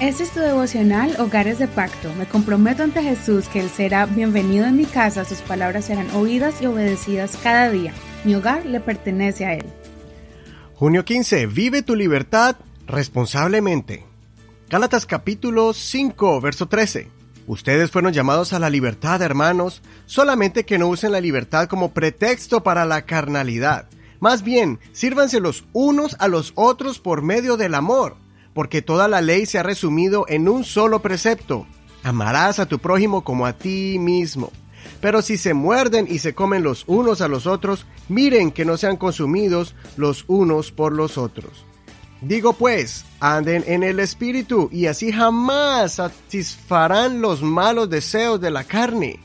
Este es tu devocional Hogares de Pacto. Me comprometo ante Jesús que Él será bienvenido en mi casa, sus palabras serán oídas y obedecidas cada día. Mi hogar le pertenece a Él. Junio 15. Vive tu libertad responsablemente. Gálatas capítulo 5, verso 13. Ustedes fueron llamados a la libertad, hermanos, solamente que no usen la libertad como pretexto para la carnalidad. Más bien, sírvanse los unos a los otros por medio del amor porque toda la ley se ha resumido en un solo precepto. Amarás a tu prójimo como a ti mismo. Pero si se muerden y se comen los unos a los otros, miren que no sean consumidos los unos por los otros. Digo pues, anden en el Espíritu y así jamás satisfarán los malos deseos de la carne.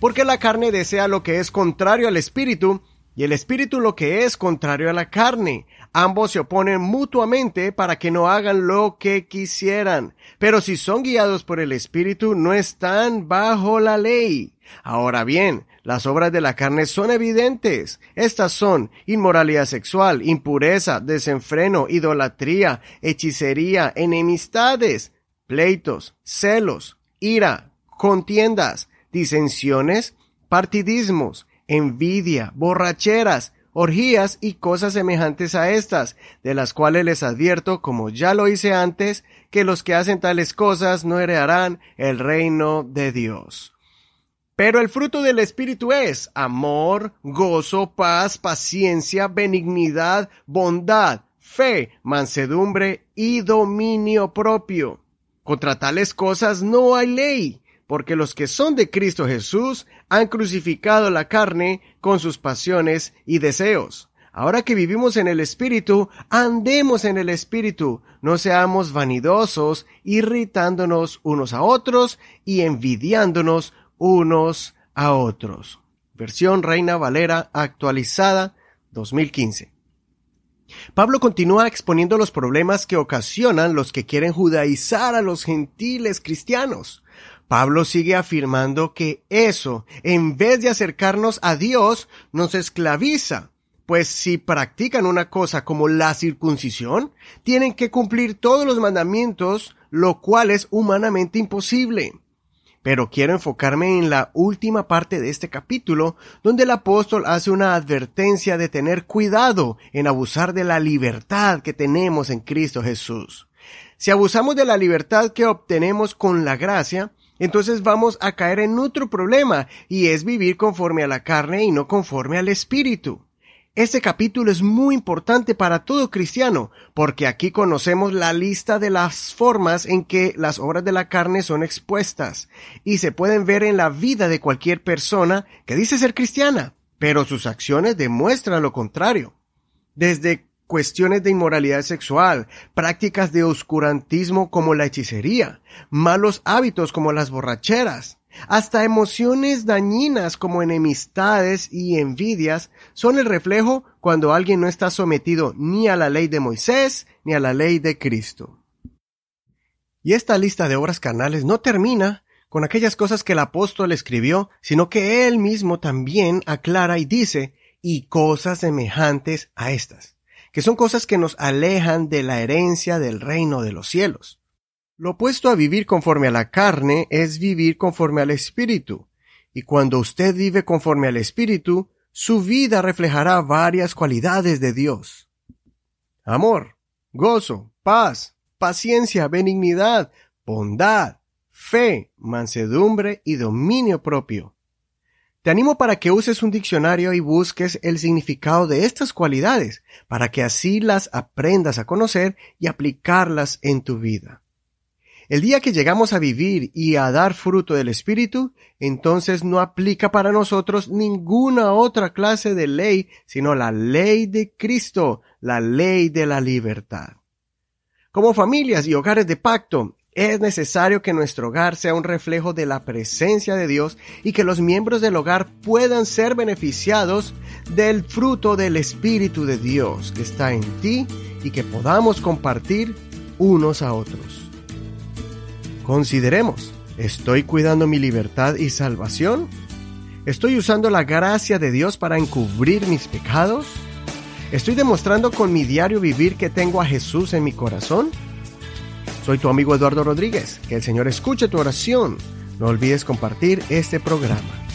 Porque la carne desea lo que es contrario al Espíritu y el Espíritu lo que es contrario a la carne. Ambos se oponen mutuamente para que no hagan lo que quisieran. Pero si son guiados por el Espíritu, no están bajo la ley. Ahora bien, las obras de la carne son evidentes. Estas son inmoralidad sexual, impureza, desenfreno, idolatría, hechicería, enemistades, pleitos, celos, ira, contiendas, disensiones, partidismos, envidia, borracheras, orgías y cosas semejantes a estas, de las cuales les advierto, como ya lo hice antes, que los que hacen tales cosas no heredarán el reino de Dios. Pero el fruto del Espíritu es amor, gozo, paz, paciencia, benignidad, bondad, fe, mansedumbre y dominio propio. Contra tales cosas no hay ley porque los que son de Cristo Jesús han crucificado la carne con sus pasiones y deseos. Ahora que vivimos en el Espíritu, andemos en el Espíritu, no seamos vanidosos, irritándonos unos a otros y envidiándonos unos a otros. Versión Reina Valera actualizada 2015. Pablo continúa exponiendo los problemas que ocasionan los que quieren judaizar a los gentiles cristianos. Pablo sigue afirmando que eso, en vez de acercarnos a Dios, nos esclaviza, pues si practican una cosa como la circuncisión, tienen que cumplir todos los mandamientos, lo cual es humanamente imposible. Pero quiero enfocarme en la última parte de este capítulo, donde el apóstol hace una advertencia de tener cuidado en abusar de la libertad que tenemos en Cristo Jesús. Si abusamos de la libertad que obtenemos con la gracia, entonces vamos a caer en otro problema, y es vivir conforme a la carne y no conforme al espíritu. Este capítulo es muy importante para todo cristiano, porque aquí conocemos la lista de las formas en que las obras de la carne son expuestas, y se pueden ver en la vida de cualquier persona que dice ser cristiana, pero sus acciones demuestran lo contrario. Desde cuestiones de inmoralidad sexual, prácticas de oscurantismo como la hechicería, malos hábitos como las borracheras, hasta emociones dañinas como enemistades y envidias son el reflejo cuando alguien no está sometido ni a la ley de Moisés ni a la ley de Cristo. Y esta lista de obras carnales no termina con aquellas cosas que el apóstol escribió, sino que él mismo también aclara y dice, y cosas semejantes a estas que son cosas que nos alejan de la herencia del reino de los cielos. Lo opuesto a vivir conforme a la carne es vivir conforme al Espíritu, y cuando usted vive conforme al Espíritu, su vida reflejará varias cualidades de Dios. Amor, gozo, paz, paciencia, benignidad, bondad, fe, mansedumbre y dominio propio. Te animo para que uses un diccionario y busques el significado de estas cualidades, para que así las aprendas a conocer y aplicarlas en tu vida. El día que llegamos a vivir y a dar fruto del Espíritu, entonces no aplica para nosotros ninguna otra clase de ley, sino la ley de Cristo, la ley de la libertad. Como familias y hogares de pacto, es necesario que nuestro hogar sea un reflejo de la presencia de Dios y que los miembros del hogar puedan ser beneficiados del fruto del Espíritu de Dios que está en ti y que podamos compartir unos a otros. Consideremos, ¿estoy cuidando mi libertad y salvación? ¿Estoy usando la gracia de Dios para encubrir mis pecados? ¿Estoy demostrando con mi diario vivir que tengo a Jesús en mi corazón? Soy tu amigo Eduardo Rodríguez. Que el Señor escuche tu oración. No olvides compartir este programa.